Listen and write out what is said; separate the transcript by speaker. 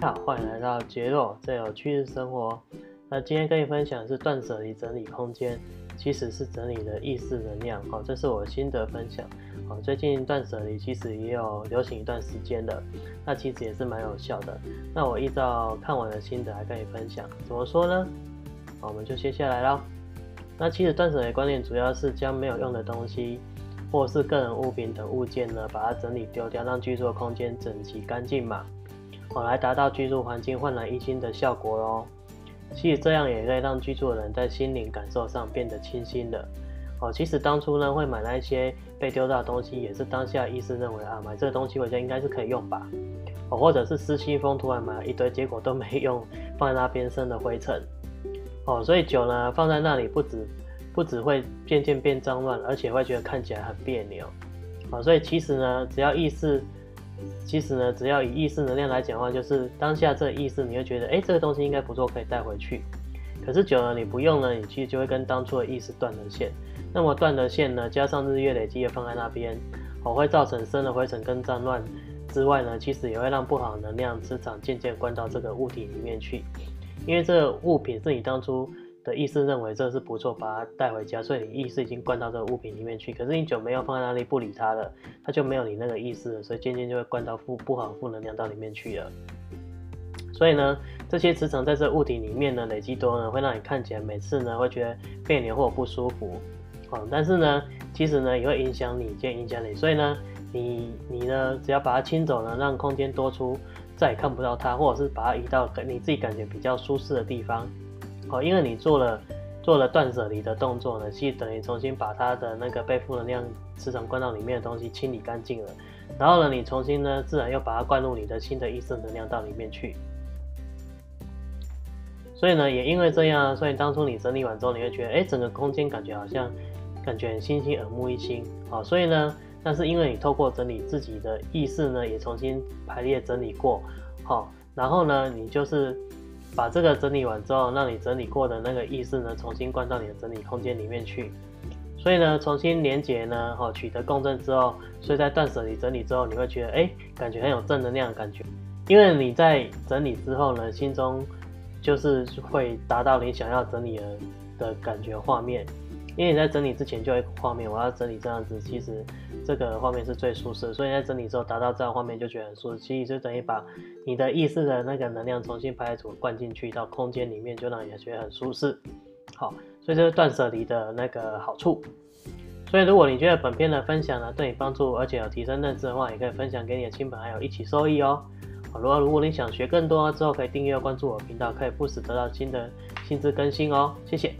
Speaker 1: 好，欢迎来到杰洛这有趣的生活。那今天跟你分享的是断舍离整理空间，其实是整理的意识能量。哦，这是我心得分享。哦，最近断舍离其实也有流行一段时间的，那其实也是蛮有效的。那我依照看完的心得来跟你分享，怎么说呢？好，我们就接下来喽。那其实断舍离观念主要是将没有用的东西，或是个人物品等物件呢，把它整理丢掉，让居住的空间整齐干净嘛。哦，来达到居住环境焕然一新的效果喽。其实这样也可以让居住的人在心灵感受上变得清新了。哦，其实当初呢会买那些被丢掉的东西，也是当下意识认为啊，买这个东西回家应该是可以用吧。哦，或者是失心疯突然买了一堆，结果都没用，放在那边生了灰尘。哦，所以酒呢放在那里，不止不只会渐渐变脏乱，而且会觉得看起来很别扭。哦，所以其实呢，只要意识。其实呢，只要以意识能量来讲的话，就是当下这意识，你会觉得，哎，这个东西应该不错，可以带回去。可是久了你不用呢，你其实就会跟当初的意识断了线。那么断了线呢，加上日月累积也放在那边，哦，会造成生的灰尘跟脏乱之外呢，其实也会让不好的能量磁场渐渐灌到这个物体里面去。因为这个物品是你当初。的意思认为这是不错，把它带回家，所以你意识已经灌到这个物品里面去。可是你久没有放在那里不理它了，它就没有你那个意识了，所以渐渐就会灌到负不好负能量到里面去了。所以呢，这些磁场在这物体里面呢累积多呢，会让你看起来每次呢会觉得别扭或不舒服。哦，但是呢，其实呢也会影响你，就影响你。所以呢，你你呢只要把它清走呢，让空间多出，再也看不到它，或者是把它移到你自己感觉比较舒适的地方。哦，因为你做了做了断舍离的动作呢，其实等于重新把它的那个被负能量磁场灌到里面的东西清理干净了，然后呢，你重新呢，自然又把它灌入你的新的意识能量到里面去。所以呢，也因为这样，所以当初你整理完之后，你会觉得，哎，整个空间感觉好像感觉很清新、耳目一新。好，所以呢，但是因为你透过整理自己的意识呢，也重新排列整理过，好，然后呢，你就是。把这个整理完之后，让你整理过的那个意识呢，重新灌到你的整理空间里面去。所以呢，重新连接呢，哈，取得共振之后，所以在断舍离整理之后，你会觉得，哎，感觉很有正能量的感觉。因为你在整理之后呢，心中就是会达到你想要整理的的感觉画面。因为你在整理之前就一个画面，我要整理这样子，其实这个画面是最舒适，所以在整理之后达到这样画面就觉得很舒适。其实就等于把你的意识的那个能量重新排除灌进去到空间里面，就让你觉得很舒适。好，所以这是断舍离的那个好处。所以如果你觉得本片的分享呢对你帮助，而且有提升认知的话，也可以分享给你的亲朋好友一起受益哦。好，如果如果你想学更多之后，可以订阅关注我频道，可以不时得到新的新知更新哦。谢谢。